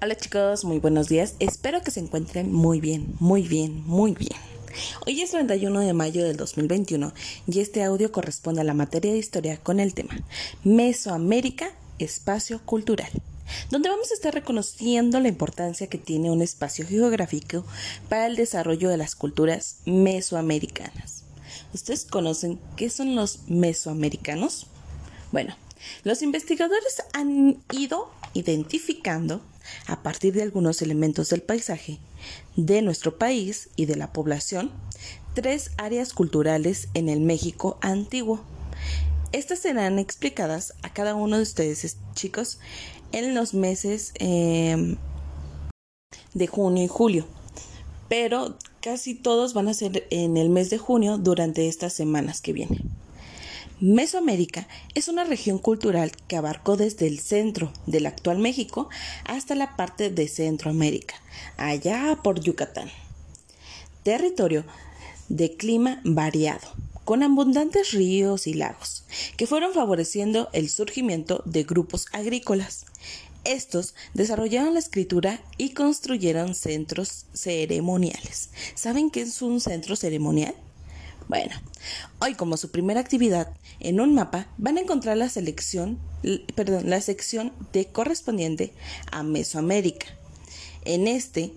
Hola chicos, muy buenos días. Espero que se encuentren muy bien, muy bien, muy bien. Hoy es 31 de mayo del 2021 y este audio corresponde a la materia de historia con el tema Mesoamérica, espacio cultural, donde vamos a estar reconociendo la importancia que tiene un espacio geográfico para el desarrollo de las culturas mesoamericanas. ¿Ustedes conocen qué son los mesoamericanos? Bueno, los investigadores han ido identificando a partir de algunos elementos del paisaje de nuestro país y de la población tres áreas culturales en el México antiguo. Estas serán explicadas a cada uno de ustedes, chicos, en los meses em, de junio y julio. Pero casi todos van a ser en el mes de junio durante estas semanas que vienen. Mesoamérica es una región cultural que abarcó desde el centro del actual México hasta la parte de Centroamérica, allá por Yucatán. Territorio de clima variado, con abundantes ríos y lagos, que fueron favoreciendo el surgimiento de grupos agrícolas. Estos desarrollaron la escritura y construyeron centros ceremoniales. ¿Saben qué es un centro ceremonial? Bueno, hoy como su primera actividad en un mapa van a encontrar la selección, perdón, la sección correspondiente a Mesoamérica. En este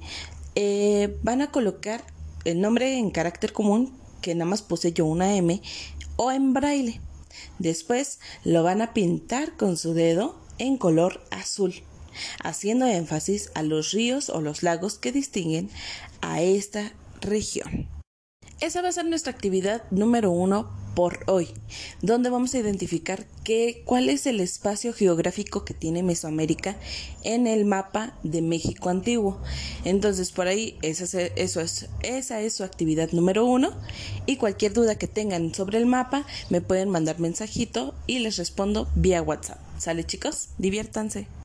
eh, van a colocar el nombre en carácter común, que nada más puse yo una M, o en braille. Después lo van a pintar con su dedo en color azul, haciendo énfasis a los ríos o los lagos que distinguen a esta región. Esa va a ser nuestra actividad número uno por hoy, donde vamos a identificar qué, cuál es el espacio geográfico que tiene Mesoamérica en el mapa de México antiguo. Entonces, por ahí, esa es, eso es, esa es su actividad número uno. Y cualquier duda que tengan sobre el mapa, me pueden mandar mensajito y les respondo vía WhatsApp. ¿Sale chicos? Diviértanse.